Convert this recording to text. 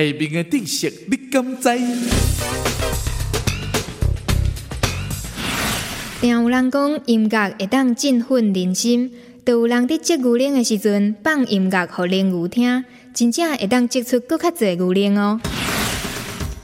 下面的知识你敢知？听有人讲音乐会当振奋人心，都有人在接牛奶的时阵放音乐给牛听，真正会当接出更较侪牛奶哦。